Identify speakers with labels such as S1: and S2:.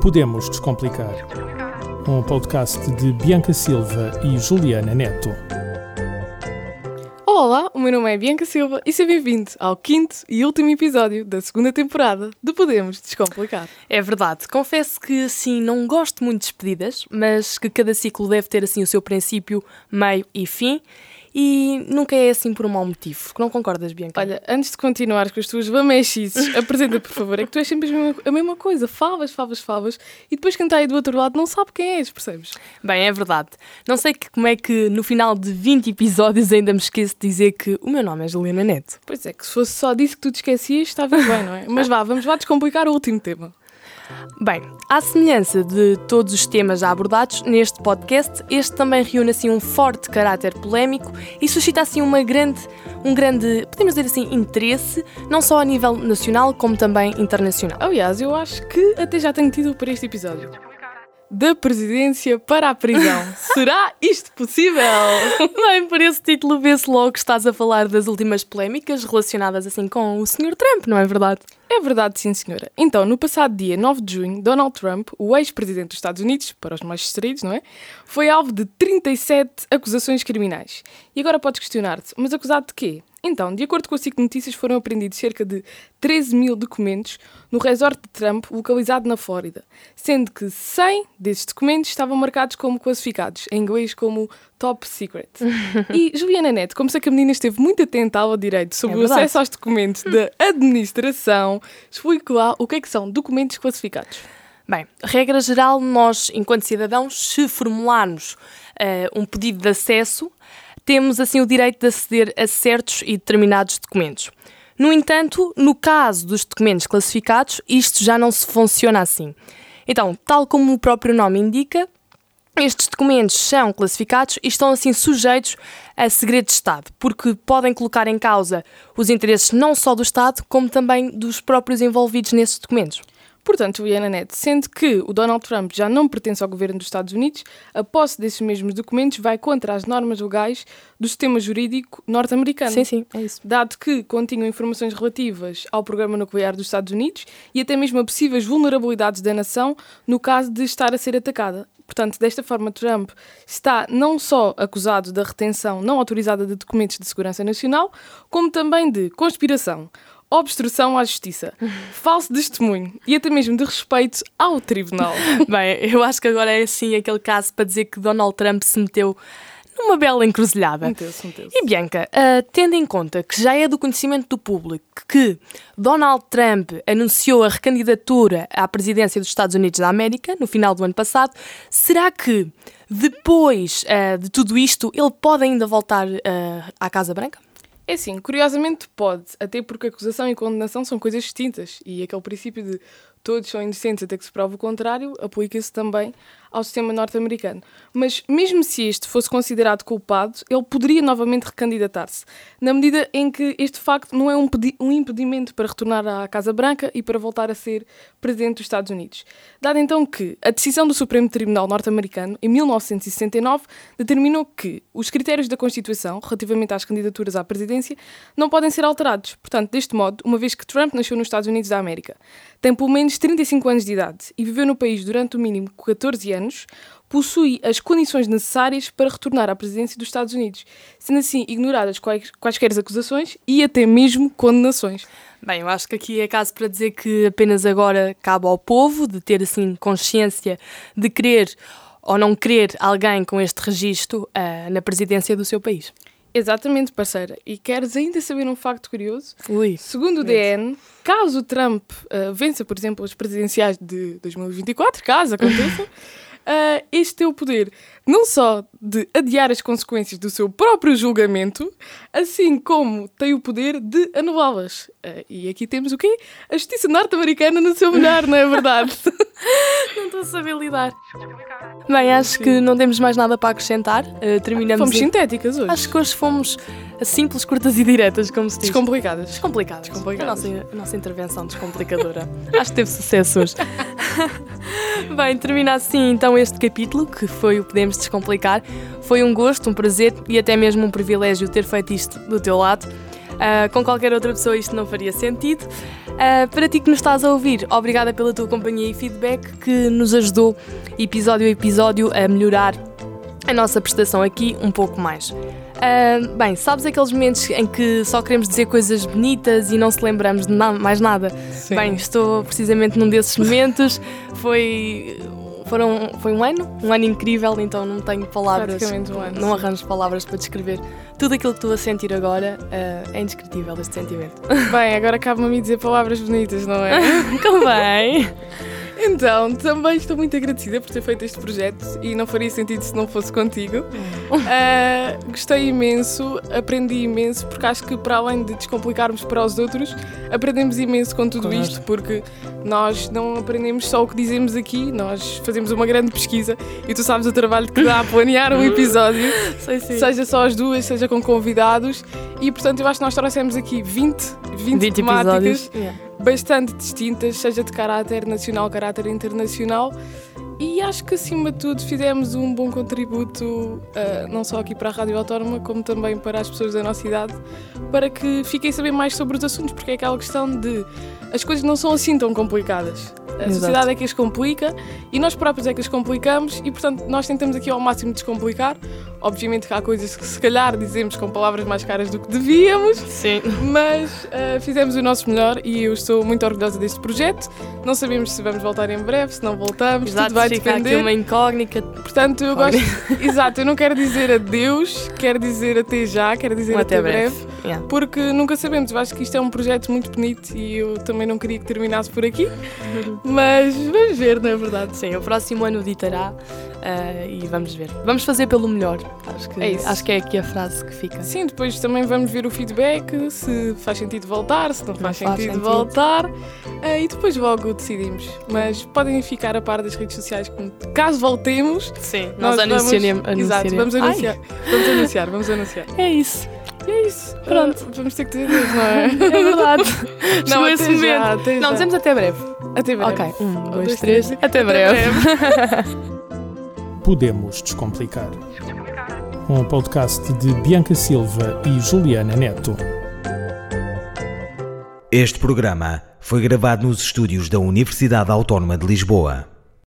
S1: Podemos Descomplicar. Um podcast de Bianca Silva e Juliana Neto.
S2: Olá, o meu nome é Bianca Silva e seja bem-vindo ao quinto e último episódio da segunda temporada de Podemos Descomplicar.
S3: É verdade, confesso que assim não gosto muito de despedidas, mas que cada ciclo deve ter assim o seu princípio, meio e fim. E nunca é assim por um mau motivo. Não concordas, Bianca?
S2: Olha, antes de continuar com as tuas bamechices, apresenta, por favor. É que tu és sempre a mesma, a mesma coisa. Favas, favas, favas. E depois quem está aí do outro lado não sabe quem és, percebes?
S3: Bem, é verdade. Não sei que, como é que no final de 20 episódios ainda me esqueço de dizer que o meu nome é Juliana Neto.
S2: Pois é, que se fosse só disso que tu te esquecias, estava bem, não é? Mas vá, vamos lá descomplicar o último tema.
S3: Bem, à semelhança de todos os temas já abordados neste podcast, este também reúne assim um forte caráter polémico e suscita assim uma grande, um grande, podemos dizer assim, interesse, não só a nível nacional como também internacional.
S2: Aliás, eu acho que até já tenho tido para este episódio da presidência para a prisão. Será isto possível?
S3: Bem, por esse título vê-se logo que estás a falar das últimas polémicas relacionadas assim com o Sr. Trump, não é verdade?
S2: É verdade, sim, senhora. Então, no passado dia 9 de junho, Donald Trump, o ex-presidente dos Estados Unidos, para os mais distraídos, não é? Foi alvo de 37 acusações criminais. E agora podes questionar-te, mas acusado de quê? Então, de acordo com a SIC Notícias, foram apreendidos cerca de 13 mil documentos no resort de Trump, localizado na Flórida, sendo que 100 desses documentos estavam marcados como classificados, em inglês como Top Secret. e Juliana Neto, como sei que a menina esteve muito atenta ao direito sobre é o acesso aos documentos da administração, explique lá o que é que são documentos classificados.
S3: Bem, regra geral, nós, enquanto cidadãos, se formularmos uh, um pedido de acesso, temos assim o direito de aceder a certos e determinados documentos. No entanto, no caso dos documentos classificados, isto já não se funciona assim. Então, tal como o próprio nome indica, estes documentos são classificados e estão assim sujeitos a segredo de Estado, porque podem colocar em causa os interesses não só do Estado, como também dos próprios envolvidos nesses documentos.
S2: Portanto, Juliana Neto, sendo que o Donald Trump já não pertence ao governo dos Estados Unidos, a posse desses mesmos documentos vai contra as normas legais do sistema jurídico norte-americano.
S3: Sim, sim, é isso.
S2: Dado que continham informações relativas ao programa nuclear dos Estados Unidos e até mesmo a possíveis vulnerabilidades da nação no caso de estar a ser atacada. Portanto, desta forma, Trump está não só acusado da retenção não autorizada de documentos de segurança nacional, como também de conspiração obstrução à justiça, falso testemunho e até mesmo de respeito ao tribunal.
S3: Bem, eu acho que agora é assim aquele caso para dizer que Donald Trump se meteu numa bela encruzilhada.
S2: Meteu-se, meteu-se.
S3: E Bianca, uh, tendo em conta que já é do conhecimento do público que Donald Trump anunciou a recandidatura à presidência dos Estados Unidos da América no final do ano passado, será que depois uh, de tudo isto ele pode ainda voltar uh, à Casa Branca?
S2: É sim, curiosamente pode, até porque acusação e condenação são coisas distintas e aquele princípio de todos são inocentes até que se prove o contrário aplica-se também ao sistema norte-americano. Mas, mesmo se este fosse considerado culpado, ele poderia novamente recandidatar-se, na medida em que este facto não é um, um, impedimento para retornar à Casa Branca e para voltar a ser presidente dos Estados Unidos. Dado então que a decisão do Supremo Tribunal norte-americano, em 1969, determinou que os critérios da Constituição, relativamente às candidaturas à presidência, não podem ser alterados. Portanto, deste modo, uma vez que Trump nasceu nos Estados Unidos da América, tem pelo menos 35 anos de idade e viveu no país durante o mínimo 14 anos, possui as condições necessárias para retornar à presidência dos Estados Unidos, sendo assim ignoradas quais, quaisquer acusações e até mesmo condenações.
S3: Bem, eu acho que aqui é caso para dizer que apenas agora cabe ao povo de ter assim consciência de querer ou não querer alguém com este registro uh, na presidência do seu país.
S2: Exatamente, parceira. E queres ainda saber um facto curioso?
S3: Ui.
S2: Segundo o DN, caso Trump uh, vença, por exemplo, as presidenciais de 2024, caso aconteça, uh, este tem o poder não só de adiar as consequências do seu próprio julgamento, assim como tem o poder de anulá-las. Uh, e aqui temos o quê? A justiça norte-americana no seu melhor, não é verdade?
S3: não estou a saber lidar. Bem, acho que não temos mais nada para acrescentar. Uh, terminamos.
S2: Fomos sintéticas hoje.
S3: Acho que hoje fomos simples, curtas e diretas, como se diz.
S2: Descomplicadas.
S3: Descomplicadas.
S2: Descomplicadas.
S3: A nossa, a nossa intervenção descomplicadora. acho que teve sucesso hoje. Bem, termina assim então este capítulo, que foi o Podemos Descomplicar. Foi um gosto, um prazer e até mesmo um privilégio ter feito isto do teu lado. Uh, com qualquer outra pessoa isto não faria sentido. Uh, para ti que nos estás a ouvir, obrigada pela tua companhia e feedback que nos ajudou episódio a episódio a melhorar a nossa prestação aqui um pouco mais. Uh, bem, sabes aqueles momentos em que só queremos dizer coisas bonitas e não se lembramos de na mais nada? Sim. Bem, estou precisamente num desses momentos. Foi foram, foi um ano, um ano incrível, então não tenho palavras.
S2: Um ano.
S3: Não arranjo palavras para descrever tudo aquilo que estou a sentir agora. Uh, é indescritível este sentimento.
S2: Bem, agora cabe-me a mim dizer palavras bonitas, não é?
S3: Convém.
S2: Então, também estou muito agradecida por ter feito este projeto e não faria sentido se não fosse contigo. Uh, gostei imenso, aprendi imenso, porque acho que para além de descomplicarmos para os outros, aprendemos imenso com tudo claro. isto, porque nós não aprendemos só o que dizemos aqui, nós fazemos uma grande pesquisa e tu sabes o trabalho que dá a planear um episódio,
S3: Sei,
S2: seja só as duas, seja com convidados, e portanto eu acho que nós trouxemos aqui 20, 20, 20 temáticas. Yeah bastante distintas, seja de caráter nacional, caráter internacional. E acho que acima de tudo fizemos um bom contributo, uh, não só aqui para a Rádio Autónoma, como também para as pessoas da nossa idade, para que fiquem a saber mais sobre os assuntos, porque é aquela questão de as coisas não são assim tão complicadas. A Exato. sociedade é que as complica e nós próprios é que as complicamos e, portanto, nós tentamos aqui ao máximo descomplicar. Obviamente que há coisas que se calhar dizemos com palavras mais caras do que devíamos,
S3: Sim.
S2: mas uh, fizemos o nosso melhor e eu estou muito orgulhosa deste projeto. Não sabemos se vamos voltar em breve, se não voltamos,
S3: Exato,
S2: tudo vai depender.
S3: aqui uma incógnita.
S2: Portanto, eu gosto. Exato, eu não quero dizer adeus, quero dizer até já, quero dizer até, até, breve, breve yeah. porque nunca sabemos. Eu acho que isto é um projeto muito bonito e eu também não queria que terminasse por aqui, mas vamos ver, não é verdade?
S3: Sim, o próximo ano ditará uh, e vamos ver. Vamos fazer pelo melhor. Acho que, é acho que é aqui a frase que fica.
S2: Sim, depois também vamos ver o feedback, se faz sentido voltar, se não, não faz, faz sentido, sentido, voltar. Uh, e depois logo decidimos. Mas podem ficar a par das redes sociais, caso voltemos.
S3: Sim, nós, nós anunciaremos.
S2: Vamos, exato, vamos anunciar, vamos anunciar, vamos anunciar.
S3: É isso.
S2: E é isso. Pronto. Uh, vamos ter que dizer Deus, não é?
S3: É verdade.
S2: não, esse momento. Já, não,
S3: já. dizemos até breve.
S2: Até breve.
S3: Ok. Um, dois, três. Até, até breve.
S1: breve. Podemos Descomplicar. Um podcast de Bianca Silva e Juliana Neto.
S4: Este programa foi gravado nos estúdios da Universidade Autónoma de Lisboa.